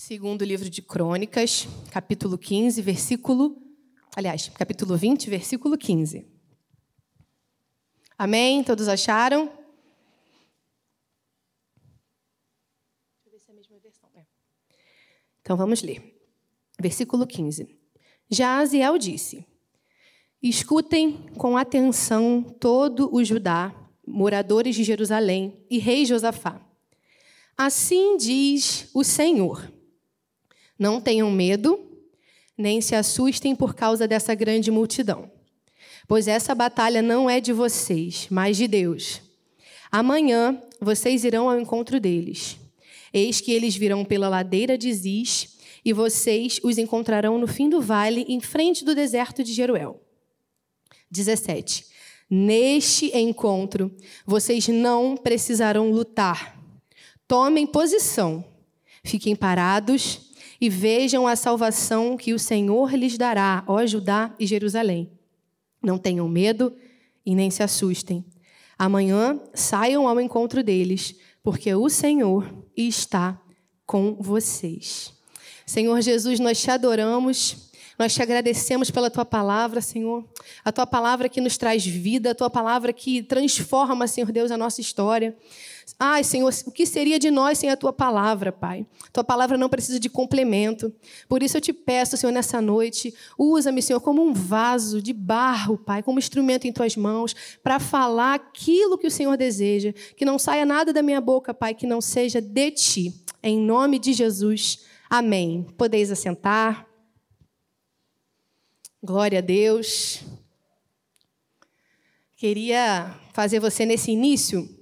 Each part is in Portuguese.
Segundo livro de Crônicas, capítulo 15, versículo. Aliás, capítulo 20, versículo 15. Amém? Todos acharam? Deixa eu ver se é a mesma versão. É. Então vamos ler. Versículo 15. Já Aziel disse: Escutem com atenção todo o Judá, moradores de Jerusalém e rei Josafá. Assim diz o Senhor não tenham medo, nem se assustem por causa dessa grande multidão, pois essa batalha não é de vocês, mas de Deus. Amanhã vocês irão ao encontro deles. Eis que eles virão pela ladeira de Ziz, e vocês os encontrarão no fim do vale, em frente do deserto de Jeruel. 17. Neste encontro, vocês não precisarão lutar. Tomem posição, fiquem parados e vejam a salvação que o Senhor lhes dará, ó Judá e Jerusalém. Não tenham medo e nem se assustem. Amanhã saiam ao encontro deles, porque o Senhor está com vocês. Senhor Jesus, nós te adoramos. Nós te agradecemos pela tua palavra, Senhor. A tua palavra que nos traz vida, a tua palavra que transforma, Senhor Deus, a nossa história. Ai, Senhor, o que seria de nós sem a tua palavra, Pai? Tua palavra não precisa de complemento. Por isso eu te peço, Senhor, nessa noite, usa-me, Senhor, como um vaso de barro, Pai, como instrumento em tuas mãos, para falar aquilo que o Senhor deseja. Que não saia nada da minha boca, Pai, que não seja de ti. Em nome de Jesus. Amém. Podeis assentar. Glória a Deus. Queria fazer você nesse início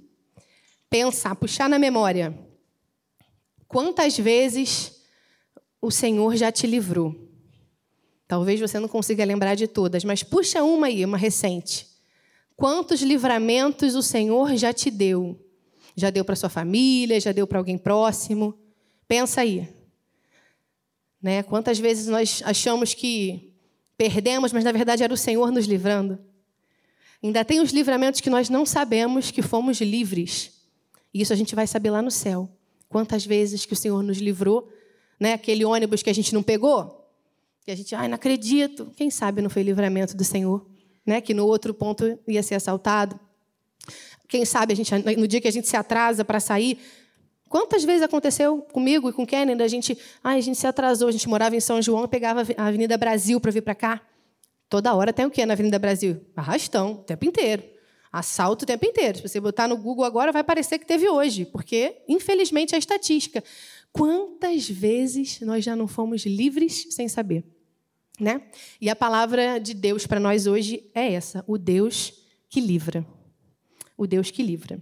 pensar, puxar na memória. Quantas vezes o Senhor já te livrou? Talvez você não consiga lembrar de todas, mas puxa uma aí, uma recente. Quantos livramentos o Senhor já te deu? Já deu para sua família, já deu para alguém próximo? Pensa aí. Né? Quantas vezes nós achamos que perdemos, mas na verdade era o Senhor nos livrando? Ainda tem os livramentos que nós não sabemos que fomos livres. E isso a gente vai saber lá no céu. Quantas vezes que o Senhor nos livrou, né? Aquele ônibus que a gente não pegou, que a gente, ai, não acredito. Quem sabe não foi livramento do Senhor, né? Que no outro ponto ia ser assaltado. Quem sabe a gente, no dia que a gente se atrasa para sair, Quantas vezes aconteceu comigo e com Kennedy? A gente, ai, a gente se atrasou, a gente morava em São João, pegava a Avenida Brasil para vir para cá. Toda hora tem o quê na Avenida Brasil? Arrastão, o tempo inteiro. Assalto o tempo inteiro. Se você botar no Google agora, vai parecer que teve hoje, porque, infelizmente, é estatística. Quantas vezes nós já não fomos livres sem saber? Né? E a palavra de Deus para nós hoje é essa: o Deus que livra. O Deus que livra.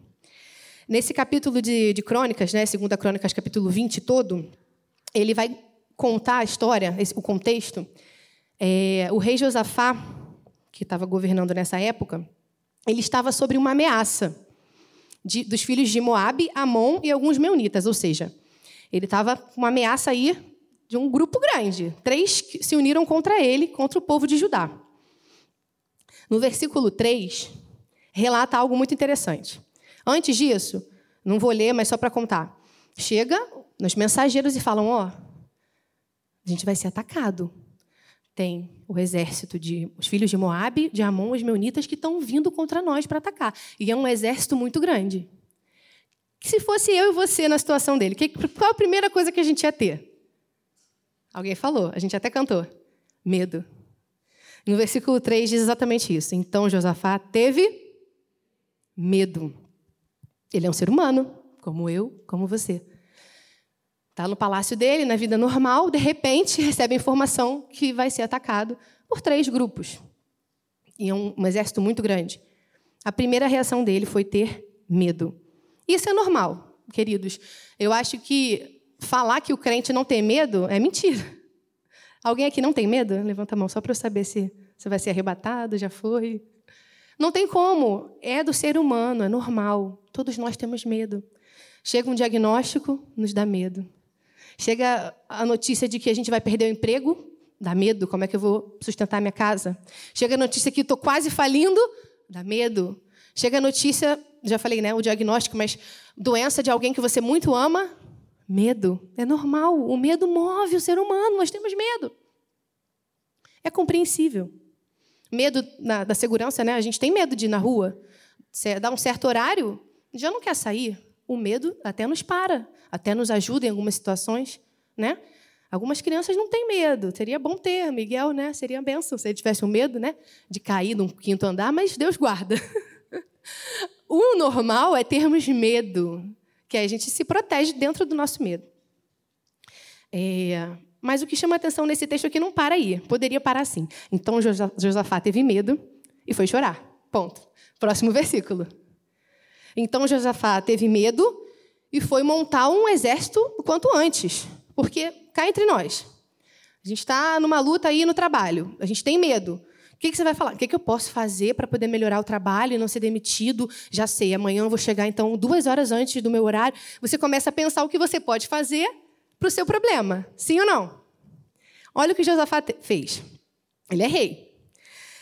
Nesse capítulo de, de Crônicas, né, segunda Crônicas, capítulo 20 todo, ele vai contar a história, esse, o contexto. É, o rei Josafá, que estava governando nessa época, ele estava sobre uma ameaça de, dos filhos de Moabe, Amon e alguns meunitas, ou seja, ele estava com uma ameaça aí de um grupo grande. Três se uniram contra ele, contra o povo de Judá. No versículo 3, relata algo muito interessante. Antes disso, não vou ler, mas só para contar. Chega nos mensageiros e falam: Ó, oh, a gente vai ser atacado tem o exército de os filhos de Moabe, de Amon, os meunitas que estão vindo contra nós para atacar. E é um exército muito grande. Se fosse eu e você na situação dele, qual a primeira coisa que a gente ia ter? Alguém falou, a gente até cantou. Medo. No versículo 3 diz exatamente isso. Então Josafá teve medo. Ele é um ser humano, como eu, como você. Está no palácio dele, na vida normal, de repente recebe a informação que vai ser atacado por três grupos. E é um, um exército muito grande. A primeira reação dele foi ter medo. Isso é normal, queridos. Eu acho que falar que o crente não tem medo é mentira. Alguém aqui não tem medo? Levanta a mão só para eu saber se você vai ser arrebatado, já foi. Não tem como. É do ser humano, é normal. Todos nós temos medo. Chega um diagnóstico, nos dá medo. Chega a notícia de que a gente vai perder o emprego, dá medo, como é que eu vou sustentar minha casa? Chega a notícia que estou quase falindo, dá medo. Chega a notícia, já falei, né, o diagnóstico, mas doença de alguém que você muito ama, Medo é normal. O medo move o ser humano. Nós temos medo. É compreensível. Medo na, da segurança, né? A gente tem medo de ir na rua. Dá um certo horário, já não quer sair. O medo até nos para, até nos ajuda em algumas situações, né? Algumas crianças não têm medo. Seria bom ter, Miguel, né? Seria benção se ele tivesse um medo, né? De cair num quinto andar, mas Deus guarda. o normal é termos medo, que a gente se protege dentro do nosso medo. É, mas o que chama atenção nesse texto aqui não para aí. Poderia parar assim. Então Josafá teve medo e foi chorar. Ponto. Próximo versículo. Então Josafá teve medo e foi montar um exército o quanto antes. Porque, cá entre nós, a gente está numa luta aí no trabalho, a gente tem medo. O que, que você vai falar? O que, que eu posso fazer para poder melhorar o trabalho e não ser demitido? Já sei, amanhã eu vou chegar, então, duas horas antes do meu horário. Você começa a pensar o que você pode fazer para o seu problema. Sim ou não? Olha o que Josafá fez. Ele é rei.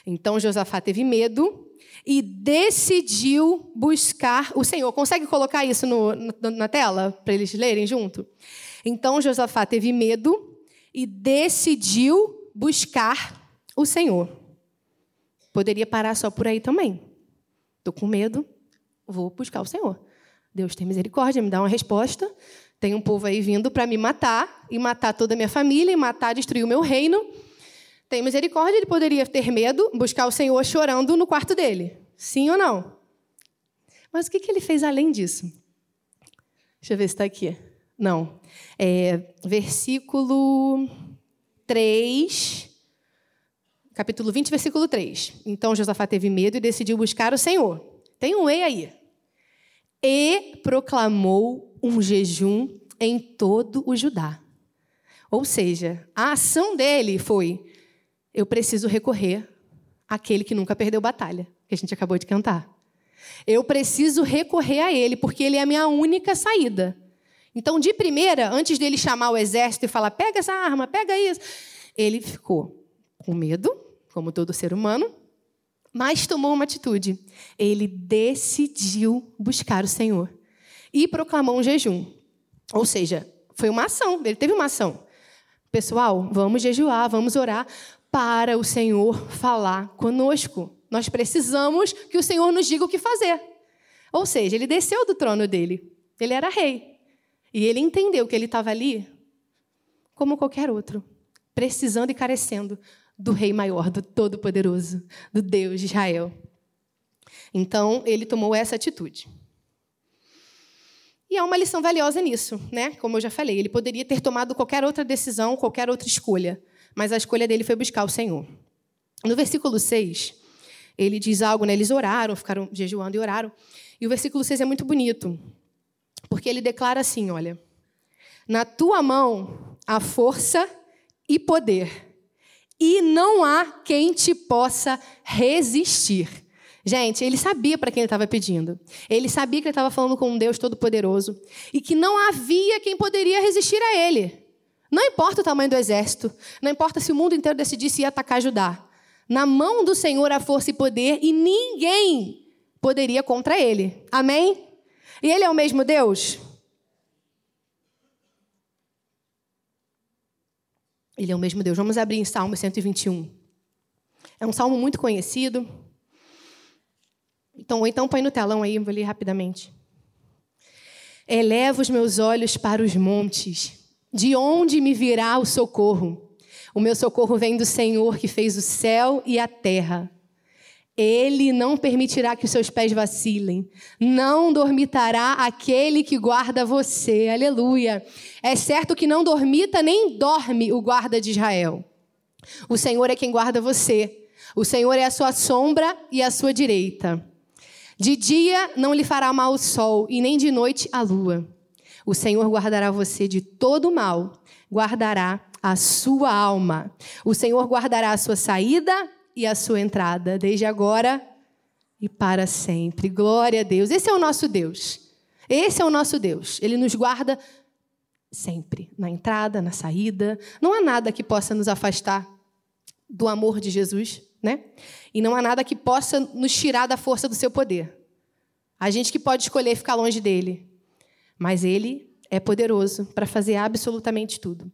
Então, Josafá teve medo e decidiu buscar o Senhor. Consegue colocar isso no, na tela para eles lerem junto? Então Josafá teve medo e decidiu buscar o Senhor. Poderia parar só por aí também. Estou com medo, vou buscar o Senhor. Deus tem misericórdia, me dá uma resposta. Tem um povo aí vindo para me matar, e matar toda a minha família, e matar, destruir o meu reino. Tem misericórdia, ele poderia ter medo, buscar o Senhor chorando no quarto dele. Sim ou não? Mas o que ele fez além disso? Deixa eu ver se está aqui. Não. É, versículo 3, capítulo 20, versículo 3. Então Josafá teve medo e decidiu buscar o Senhor. Tem um E aí. E proclamou um jejum em todo o Judá. Ou seja, a ação dele foi: eu preciso recorrer àquele que nunca perdeu batalha, que a gente acabou de cantar. Eu preciso recorrer a ele, porque ele é a minha única saída. Então, de primeira, antes dele chamar o exército e falar: pega essa arma, pega isso, ele ficou com medo, como todo ser humano, mas tomou uma atitude. Ele decidiu buscar o Senhor e proclamou um jejum. Ou seja, foi uma ação, ele teve uma ação. Pessoal, vamos jejuar, vamos orar para o Senhor falar conosco. Nós precisamos que o Senhor nos diga o que fazer. Ou seja, ele desceu do trono dele. Ele era rei. E ele entendeu que ele estava ali como qualquer outro, precisando e carecendo do Rei maior, do Todo-Poderoso, do Deus de Israel. Então, ele tomou essa atitude. E há uma lição valiosa nisso, né? Como eu já falei, ele poderia ter tomado qualquer outra decisão, qualquer outra escolha, mas a escolha dele foi buscar o Senhor. No versículo 6, ele diz algo, né? Eles oraram, ficaram jejuando e oraram. E o versículo 6 é muito bonito. Porque ele declara assim: olha, na tua mão há força e poder, e não há quem te possa resistir. Gente, ele sabia para quem ele estava pedindo. Ele sabia que ele estava falando com um Deus todo-poderoso e que não havia quem poderia resistir a ele. Não importa o tamanho do exército, não importa se o mundo inteiro decidisse ir atacar Judá. Na mão do Senhor há força e poder e ninguém poderia contra ele. Amém? E ele é o mesmo Deus? Ele é o mesmo Deus. Vamos abrir em Salmo 121. É um salmo muito conhecido. Então, ou então põe no telão aí, vou ler rapidamente. Eleva os meus olhos para os montes. De onde me virá o socorro? O meu socorro vem do Senhor que fez o céu e a terra. Ele não permitirá que os seus pés vacilem. Não dormitará aquele que guarda você. Aleluia. É certo que não dormita nem dorme o guarda de Israel. O Senhor é quem guarda você. O Senhor é a sua sombra e a sua direita. De dia não lhe fará mal o sol, e nem de noite a lua. O Senhor guardará você de todo mal, guardará a sua alma. O Senhor guardará a sua saída e a sua entrada, desde agora e para sempre. Glória a Deus. Esse é o nosso Deus. Esse é o nosso Deus. Ele nos guarda sempre, na entrada, na saída. Não há nada que possa nos afastar do amor de Jesus, né? E não há nada que possa nos tirar da força do seu poder. A gente que pode escolher ficar longe dele, mas ele é poderoso para fazer absolutamente tudo.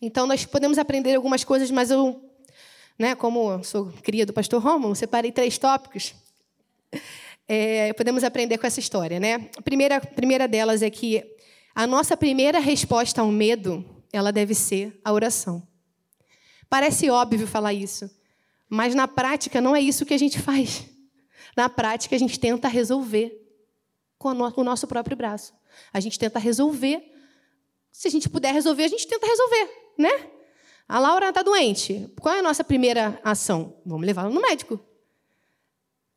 Então, nós podemos aprender algumas coisas, mas eu, né, como sou cria do pastor Romulo, separei três tópicos. É, podemos aprender com essa história. Né? A primeira, primeira delas é que a nossa primeira resposta ao medo, ela deve ser a oração. Parece óbvio falar isso, mas na prática não é isso que a gente faz. Na prática, a gente tenta resolver com o nosso próprio braço. A gente tenta resolver. Se a gente puder resolver, a gente tenta resolver, né? A Laura está doente. Qual é a nossa primeira ação? Vamos levá-la no médico.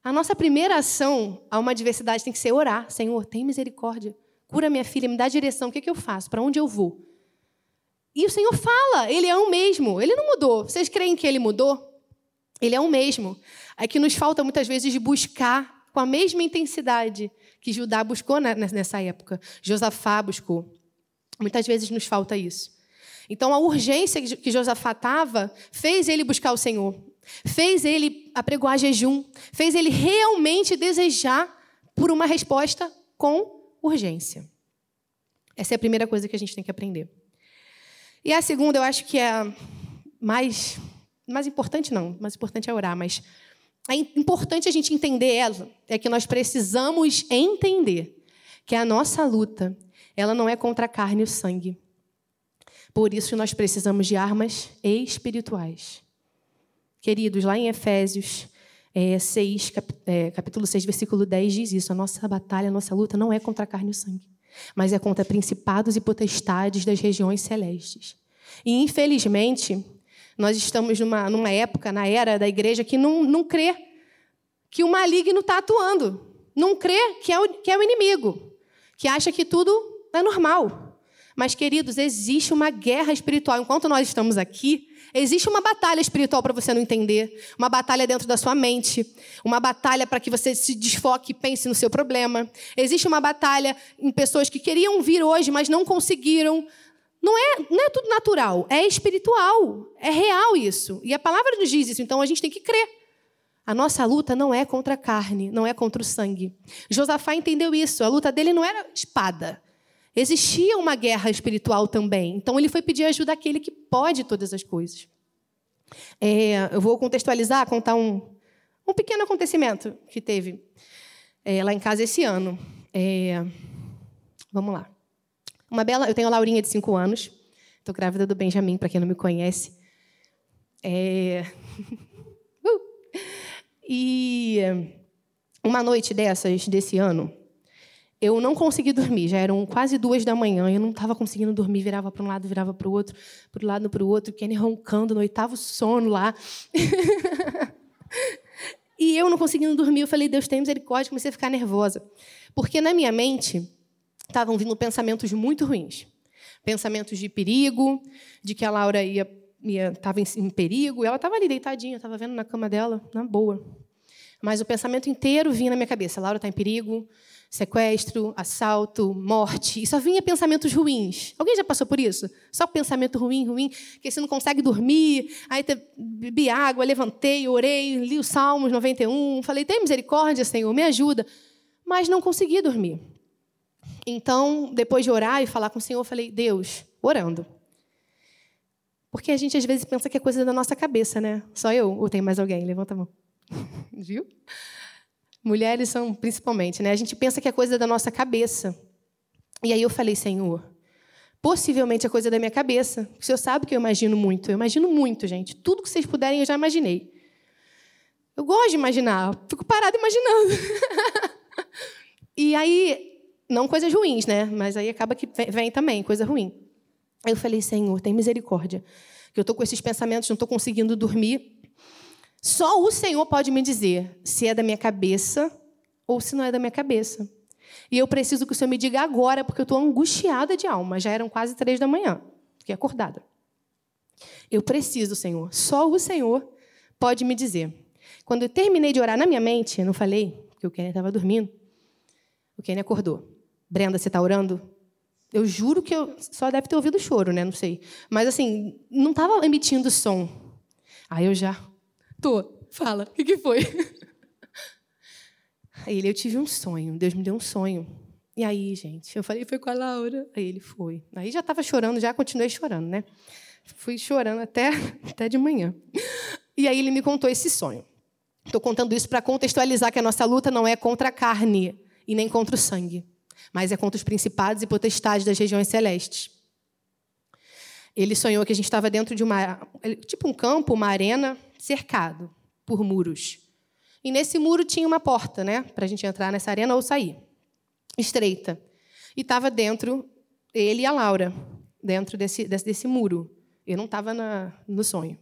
A nossa primeira ação a uma adversidade tem que ser orar. Senhor, tem misericórdia. Cura minha filha, me dá direção. O que, é que eu faço? Para onde eu vou? E o Senhor fala, Ele é o mesmo. Ele não mudou. Vocês creem que Ele mudou? Ele é o mesmo. É que nos falta muitas vezes buscar com a mesma intensidade que Judá buscou nessa época. Josafá buscou. Muitas vezes nos falta isso. Então, a urgência que Josafá estava fez ele buscar o Senhor, fez ele apregoar jejum, fez ele realmente desejar por uma resposta com urgência. Essa é a primeira coisa que a gente tem que aprender. E a segunda, eu acho que é mais, mais importante, não, mais importante é orar, mas é importante a gente entender ela, é que nós precisamos entender que a nossa luta, ela não é contra a carne e o sangue. Por isso nós precisamos de armas espirituais. Queridos, lá em Efésios é, 6, cap, é, capítulo 6, versículo 10, diz isso: a nossa batalha, a nossa luta não é contra a carne e o sangue, mas é contra principados e potestades das regiões celestes. E, infelizmente, nós estamos numa, numa época, na era da igreja, que não, não crê que o maligno está atuando. Não crê que é, o, que é o inimigo, que acha que tudo é normal. Mas, queridos, existe uma guerra espiritual. Enquanto nós estamos aqui, existe uma batalha espiritual para você não entender, uma batalha dentro da sua mente, uma batalha para que você se desfoque e pense no seu problema. Existe uma batalha em pessoas que queriam vir hoje, mas não conseguiram. Não é, não é tudo natural, é espiritual, é real isso. E a palavra nos diz isso, então a gente tem que crer. A nossa luta não é contra a carne, não é contra o sangue. Josafá entendeu isso, a luta dele não era espada. Existia uma guerra espiritual também. Então ele foi pedir ajuda àquele que pode todas as coisas. É, eu vou contextualizar, contar um, um pequeno acontecimento que teve é, lá em casa esse ano. É, vamos lá. Uma bela, eu tenho a Laurinha de 5 anos. Estou grávida do Benjamin, para quem não me conhece. É... uh! E uma noite dessas, desse ano, eu não consegui dormir. Já eram quase duas da manhã. Eu não estava conseguindo dormir. Virava para um lado, virava para o outro, para o lado, para o outro. Kenny roncando no oitavo sono lá. e eu não conseguindo dormir. Eu falei, Deus tem misericórdia. Comecei a ficar nervosa. Porque na minha mente estavam vindo pensamentos muito ruins. Pensamentos de perigo, de que a Laura ia estava em, em, perigo. Ela estava ali deitadinha, estava vendo na cama dela, na boa. Mas o pensamento inteiro vinha na minha cabeça: Laura está em perigo, sequestro, assalto, morte. E só vinha pensamentos ruins. Alguém já passou por isso? Só pensamento ruim, ruim, que você não consegue dormir. Aí bebi água, levantei, orei, li os Salmos 91, falei: tem misericórdia, Senhor, me ajuda. Mas não consegui dormir. Então, depois de orar e falar com o Senhor, eu falei: Deus, orando. Porque a gente às vezes pensa que é coisa da nossa cabeça, né? Só eu ou tem mais alguém? Levanta a mão. Viu? Mulheres são principalmente, né? A gente pensa que é coisa da nossa cabeça. E aí eu falei, Senhor, possivelmente é coisa da minha cabeça. O Senhor sabe que eu imagino muito. Eu imagino muito, gente. Tudo que vocês puderem, eu já imaginei. Eu gosto de imaginar. Fico parada imaginando. e aí, não coisas ruins, né? Mas aí acaba que vem também, coisa ruim. Eu falei, Senhor, tem misericórdia. Que eu estou com esses pensamentos, não estou conseguindo dormir. Só o Senhor pode me dizer se é da minha cabeça ou se não é da minha cabeça. E eu preciso que o Senhor me diga agora, porque eu estou angustiada de alma. Já eram quase três da manhã. Fiquei acordada. Eu preciso, Senhor. Só o Senhor pode me dizer. Quando eu terminei de orar na minha mente, eu não falei, porque o Kenny estava dormindo. O Kenny acordou. Brenda, você está orando? Eu juro que eu só deve ter ouvido choro, né? Não sei. Mas assim, não estava emitindo som. Aí eu já Tô. Fala, o que, que foi? Aí ele, eu tive um sonho. Deus me deu um sonho. E aí, gente, eu falei, foi com a Laura. Aí ele foi. Aí já estava chorando, já continuei chorando, né? Fui chorando até, até de manhã. E aí ele me contou esse sonho. Estou contando isso para contextualizar que a nossa luta não é contra a carne e nem contra o sangue, mas é contra os principados e potestades das regiões celestes. Ele sonhou que a gente estava dentro de uma, tipo um campo, uma arena, cercado por muros. E nesse muro tinha uma porta, né, para a gente entrar nessa arena ou sair, estreita. E estava dentro ele e a Laura, dentro desse, desse, desse muro. Eu não estava no sonho.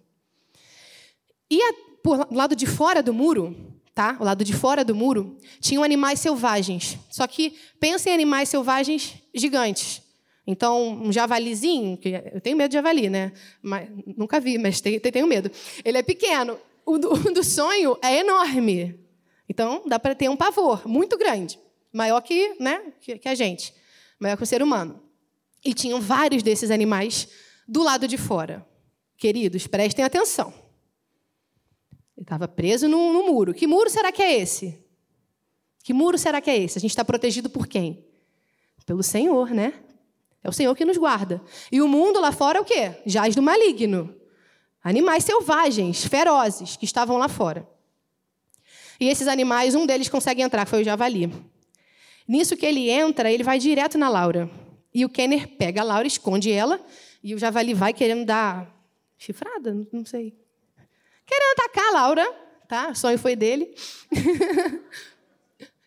E a, por lado de fora do muro, tá? O lado de fora do muro tinham animais selvagens. Só que pensem em animais selvagens gigantes. Então, um javalizinho, que eu tenho medo de javali, né? Mas, nunca vi, mas tenho, tenho medo. Ele é pequeno. O do, do sonho é enorme. Então, dá para ter um pavor muito grande. Maior que, né, que, que a gente. Maior que o ser humano. E tinham vários desses animais do lado de fora. Queridos, prestem atenção. Ele estava preso no, muro. Que muro será que é esse? Que muro será que é esse? A gente está protegido por quem? Pelo Senhor, né? É o Senhor que nos guarda. E o mundo lá fora é o quê? Jaz do maligno. Animais selvagens, ferozes, que estavam lá fora. E esses animais, um deles consegue entrar, foi o javali. Nisso que ele entra, ele vai direto na Laura. E o Kenner pega a Laura, esconde ela, e o javali vai querendo dar chifrada, não sei. Querendo atacar a Laura, tá? O sonho foi dele.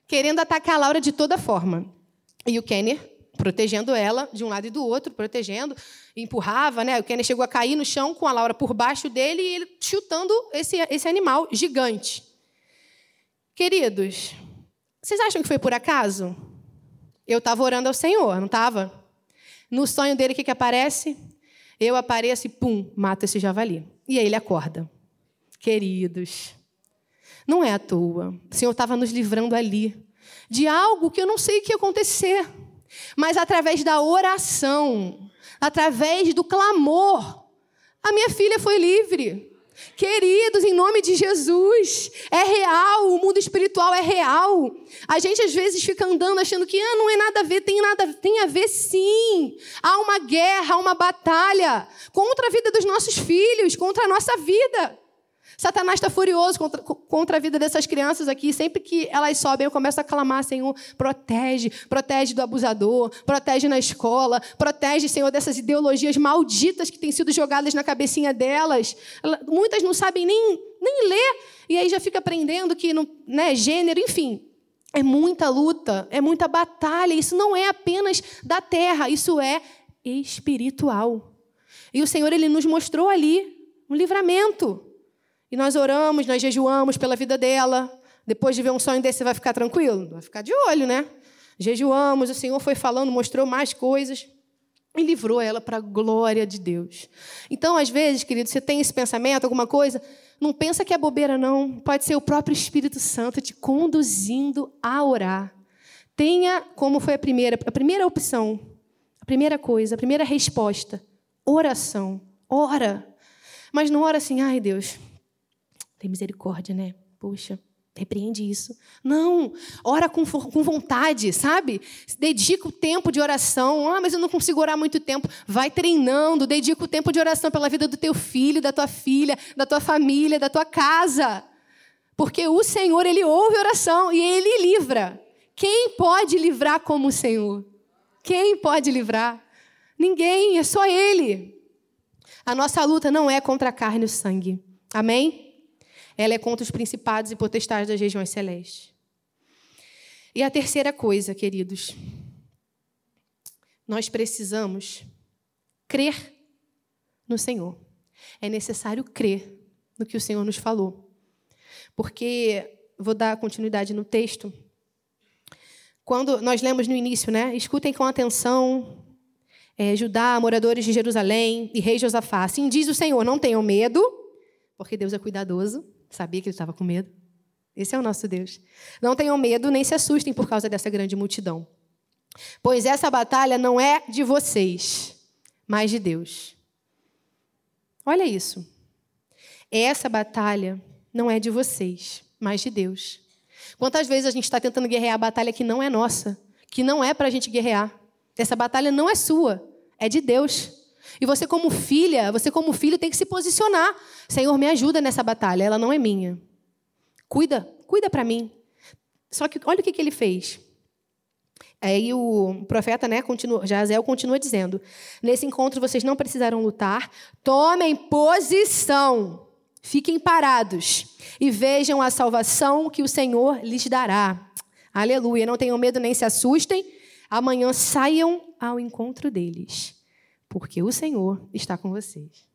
querendo atacar a Laura de toda forma. E o Kenner protegendo ela de um lado e do outro, protegendo, empurrava, né? O Kenner chegou a cair no chão com a Laura por baixo dele e ele chutando esse, esse animal gigante. Queridos, vocês acham que foi por acaso? Eu estava orando ao Senhor, não estava? No sonho dele, o que, que aparece? Eu apareço e, pum, mato esse javali. E aí ele acorda. Queridos, não é à toa. O Senhor estava nos livrando ali de algo que eu não sei o que ia acontecer. Mas através da oração, através do clamor, a minha filha foi livre. Queridos, em nome de Jesus, é real, o mundo espiritual é real. A gente às vezes fica andando achando que ah, não é nada a ver, tem nada, tem a ver sim. Há uma guerra, há uma batalha contra a vida dos nossos filhos, contra a nossa vida. Satanás está furioso contra, contra, a vida dessas crianças aqui. Sempre que elas sobem, eu começo a clamar, Senhor, protege, protege do abusador, protege na escola, protege, Senhor, dessas ideologias malditas que têm sido jogadas na cabecinha delas. Muitas não sabem nem, nem ler, e aí já fica aprendendo que, não, né, gênero, enfim. É muita luta, é muita batalha. Isso não é apenas da terra, isso é espiritual. E o Senhor, Ele nos mostrou ali um livramento. E nós oramos, nós jejuamos pela vida dela. Depois de ver um sonho desse, você vai ficar tranquilo? Vai ficar de olho, né? Jejuamos, o Senhor foi falando, mostrou mais coisas e livrou ela para a glória de Deus. Então, às vezes, querido, você tem esse pensamento, alguma coisa, não pensa que é bobeira, não. Pode ser o próprio Espírito Santo te conduzindo a orar. Tenha, como foi a primeira, a primeira opção, a primeira coisa, a primeira resposta, oração. Ora. Mas não ora assim, ai Deus, tem misericórdia, né? Poxa, repreende isso. Não, ora com, com vontade, sabe? Dedica o tempo de oração. Ah, mas eu não consigo orar muito tempo. Vai treinando, dedica o tempo de oração pela vida do teu filho, da tua filha, da tua família, da tua casa. Porque o Senhor, Ele ouve oração e Ele livra. Quem pode livrar como o Senhor? Quem pode livrar? Ninguém, é só Ele. A nossa luta não é contra a carne e o sangue. Amém? Ela é contra os principados e potestades das regiões celestes. E a terceira coisa, queridos, nós precisamos crer no Senhor. É necessário crer no que o Senhor nos falou. Porque, vou dar continuidade no texto. Quando nós lemos no início, né? Escutem com atenção, é, Judá, moradores de Jerusalém e rei Josafá. Assim diz o Senhor: não tenham medo, porque Deus é cuidadoso. Sabia que ele estava com medo? Esse é o nosso Deus. Não tenham medo nem se assustem por causa dessa grande multidão. Pois essa batalha não é de vocês, mas de Deus. Olha isso. Essa batalha não é de vocês, mas de Deus. Quantas vezes a gente está tentando guerrear a batalha que não é nossa, que não é para a gente guerrear. Essa batalha não é sua, é de Deus. E você, como filha, você, como filho, tem que se posicionar. Senhor, me ajuda nessa batalha, ela não é minha. Cuida, cuida para mim. Só que olha o que, que ele fez. Aí o profeta, né, continua, Jazel continua dizendo: Nesse encontro vocês não precisarão lutar, tomem posição, fiquem parados e vejam a salvação que o Senhor lhes dará. Aleluia. Não tenham medo nem se assustem. Amanhã saiam ao encontro deles, porque o Senhor está com vocês.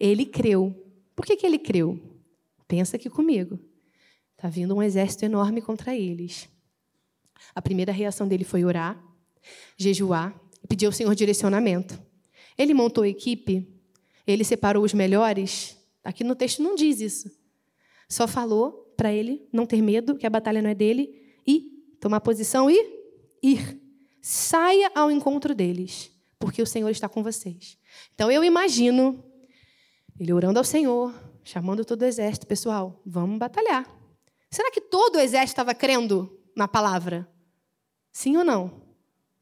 Ele creu. Por que, que ele creu? Pensa aqui comigo. Está vindo um exército enorme contra eles. A primeira reação dele foi orar, jejuar e pedir ao Senhor direcionamento. Ele montou a equipe, ele separou os melhores. Aqui no texto não diz isso. Só falou para ele não ter medo, que a batalha não é dele, e tomar posição e ir. Saia ao encontro deles, porque o Senhor está com vocês. Então eu imagino ele orando ao Senhor, chamando todo o exército, pessoal, vamos batalhar. Será que todo o exército estava crendo na palavra? Sim ou não?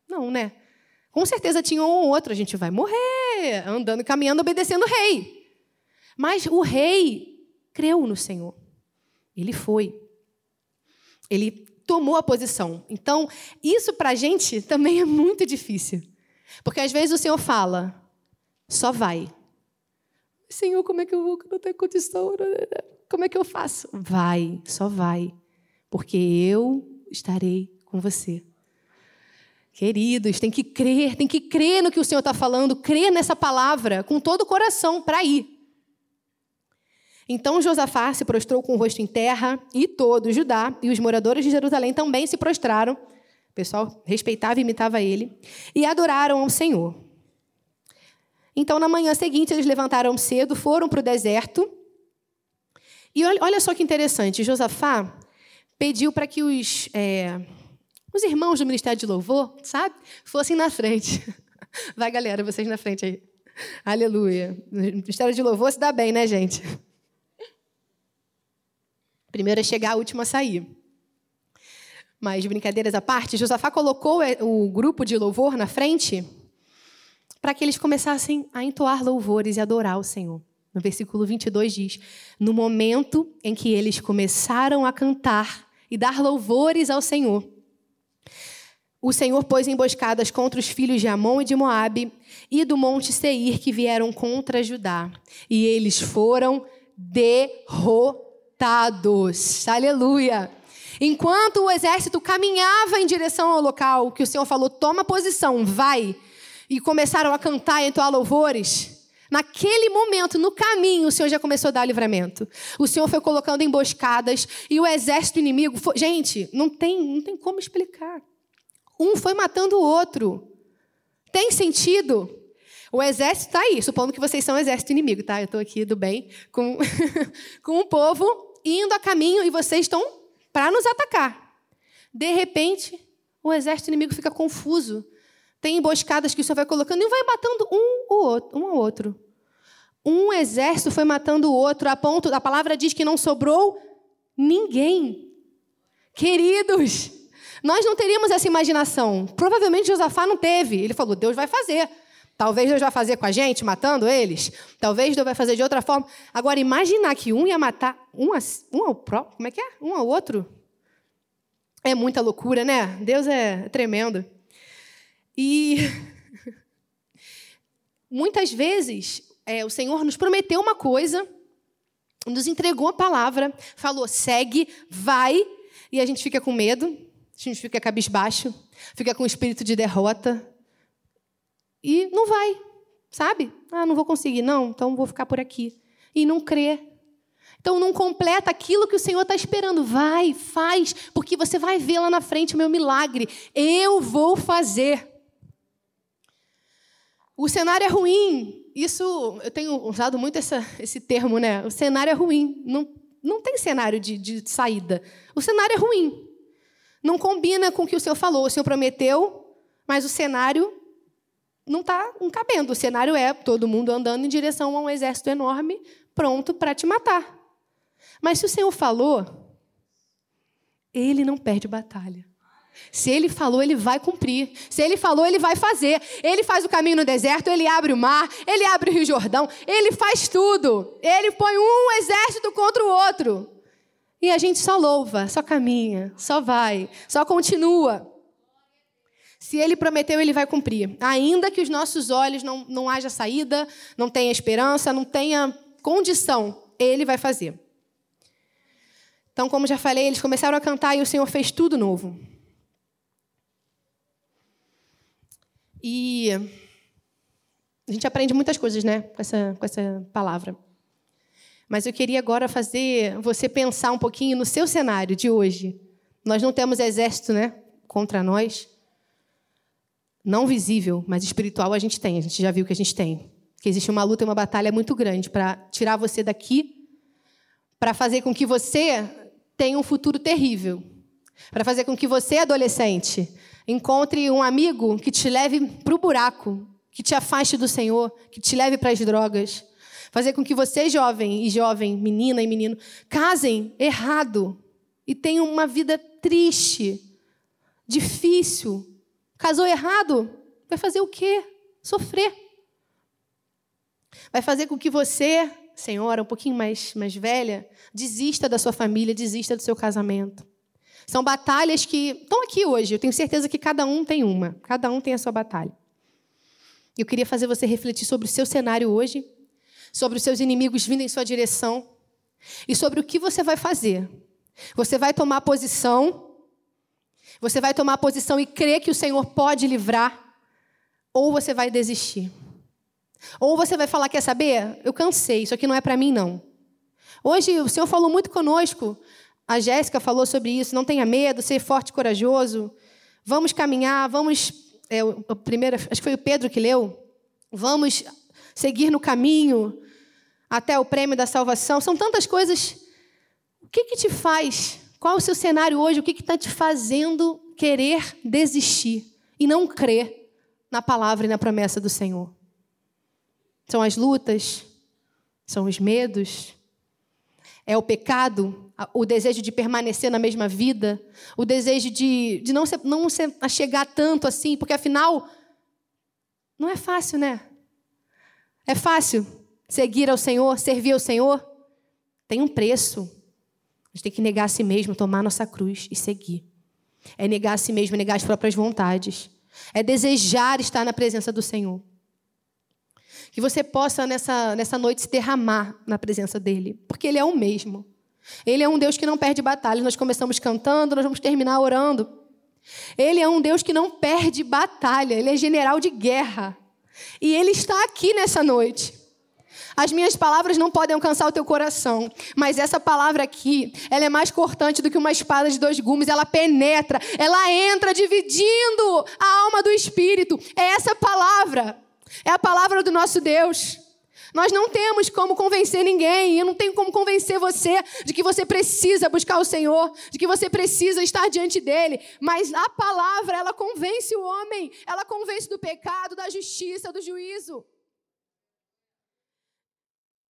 Não, né? Com certeza tinha um ou outro, a gente vai morrer, andando, caminhando, obedecendo o rei. Mas o rei creu no Senhor. Ele foi. Ele tomou a posição. Então, isso para a gente também é muito difícil. Porque às vezes o Senhor fala, só vai. Senhor, como é que eu vou? Não tenho condição. Como é que eu faço? Vai, só vai. Porque eu estarei com você. Queridos, tem que crer, tem que crer no que o Senhor está falando, crer nessa palavra com todo o coração para ir. Então Josafá se prostrou com o rosto em terra, e todo Judá e os moradores de Jerusalém também se prostraram. O pessoal respeitava e imitava ele, e adoraram ao Senhor. Então, na manhã seguinte, eles levantaram cedo, foram para o deserto. E olha só que interessante: Josafá pediu para que os, é, os irmãos do Ministério de Louvor, sabe, fossem na frente. Vai, galera, vocês na frente aí. Aleluia. O Ministério de Louvor se dá bem, né, gente? Primeiro é chegar, a última a sair. Mas, brincadeiras à parte, Josafá colocou é, o grupo de louvor na frente para que eles começassem a entoar louvores e adorar o Senhor. No versículo 22 diz: No momento em que eles começaram a cantar e dar louvores ao Senhor, o Senhor pôs emboscadas contra os filhos de Amon e de Moabe e do monte Seir que vieram contra Judá, e eles foram derrotados. Aleluia. Enquanto o exército caminhava em direção ao local que o Senhor falou, toma posição, vai, e começaram a cantar e entoar louvores, naquele momento, no caminho, o Senhor já começou a dar livramento. O Senhor foi colocando emboscadas e o exército inimigo. Foi... Gente, não tem, não tem como explicar. Um foi matando o outro. Tem sentido? O exército está aí, supondo que vocês são exército inimigo, tá? Eu estou aqui do bem com, com o povo indo a caminho e vocês estão para nos atacar. De repente, o exército inimigo fica confuso. Tem emboscadas que o Senhor vai colocando e vai matando um, ou outro, um ao outro. Um exército foi matando o outro, a ponto, a palavra diz que não sobrou ninguém. Queridos, nós não teríamos essa imaginação. Provavelmente Josafá não teve. Ele falou: Deus vai fazer. Talvez Deus vai fazer com a gente, matando eles. Talvez Deus vai fazer de outra forma. Agora, imaginar que um ia matar um, a, um ao próprio, como é que é? Um ao outro. É muita loucura, né? Deus é tremendo. E muitas vezes é, o Senhor nos prometeu uma coisa, nos entregou a palavra, falou: segue, vai, e a gente fica com medo, a gente fica cabisbaixo, fica com o espírito de derrota, e não vai, sabe? Ah, não vou conseguir, não, então vou ficar por aqui. E não crê. Então não completa aquilo que o Senhor está esperando. Vai, faz, porque você vai ver lá na frente o meu milagre. Eu vou fazer. O cenário é ruim. Isso, eu tenho usado muito essa, esse termo, né? O cenário é ruim. Não, não tem cenário de, de saída. O cenário é ruim. Não combina com o que o Senhor falou. O Senhor prometeu, mas o cenário não está cabendo. O cenário é todo mundo andando em direção a um exército enorme, pronto para te matar. Mas se o Senhor falou, ele não perde batalha. Se ele falou, ele vai cumprir. Se ele falou, ele vai fazer. Ele faz o caminho no deserto, ele abre o mar, ele abre o Rio Jordão, ele faz tudo. Ele põe um exército contra o outro. E a gente só louva, só caminha, só vai, só continua. Se ele prometeu, ele vai cumprir. Ainda que os nossos olhos não, não haja saída, não tenha esperança, não tenha condição, ele vai fazer. Então, como já falei, eles começaram a cantar e o Senhor fez tudo novo. E a gente aprende muitas coisas, né, com essa, com essa palavra. Mas eu queria agora fazer você pensar um pouquinho no seu cenário de hoje. Nós não temos exército, né, contra nós. Não visível, mas espiritual a gente tem. A gente já viu que a gente tem. Que existe uma luta e uma batalha muito grande para tirar você daqui, para fazer com que você tenha um futuro terrível, para fazer com que você, adolescente, Encontre um amigo que te leve para o buraco, que te afaste do Senhor, que te leve para as drogas. Fazer com que você, jovem e jovem, menina e menino, casem errado e tenham uma vida triste, difícil. Casou errado, vai fazer o quê? Sofrer. Vai fazer com que você, senhora, um pouquinho mais, mais velha, desista da sua família, desista do seu casamento. São batalhas que estão aqui hoje. Eu tenho certeza que cada um tem uma. Cada um tem a sua batalha. Eu queria fazer você refletir sobre o seu cenário hoje, sobre os seus inimigos vindo em sua direção e sobre o que você vai fazer. Você vai tomar posição, você vai tomar posição e crer que o Senhor pode livrar, ou você vai desistir. Ou você vai falar: quer saber? Eu cansei, isso aqui não é para mim, não. Hoje o Senhor falou muito conosco a Jéssica falou sobre isso. Não tenha medo, ser forte e corajoso. Vamos caminhar, vamos. É, o primeiro, acho que foi o Pedro que leu. Vamos seguir no caminho até o prêmio da salvação. São tantas coisas. O que, que te faz? Qual o seu cenário hoje? O que está te fazendo querer desistir e não crer na palavra e na promessa do Senhor? São as lutas? São os medos? É o pecado, o desejo de permanecer na mesma vida, o desejo de, de não, se, não se achegar tanto assim, porque afinal, não é fácil, né? É fácil seguir ao Senhor, servir ao Senhor? Tem um preço. A gente tem que negar a si mesmo, tomar nossa cruz e seguir. É negar a si mesmo, é negar as próprias vontades. É desejar estar na presença do Senhor. Que você possa nessa, nessa noite se derramar na presença dele, porque ele é o mesmo. Ele é um Deus que não perde batalha. Nós começamos cantando, nós vamos terminar orando. Ele é um Deus que não perde batalha, ele é general de guerra. E ele está aqui nessa noite. As minhas palavras não podem alcançar o teu coração, mas essa palavra aqui, ela é mais cortante do que uma espada de dois gumes, ela penetra, ela entra dividindo a alma do espírito. É essa palavra. É a palavra do nosso Deus. Nós não temos como convencer ninguém, eu não tenho como convencer você de que você precisa buscar o Senhor, de que você precisa estar diante dele, mas a palavra, ela convence o homem, ela convence do pecado, da justiça, do juízo.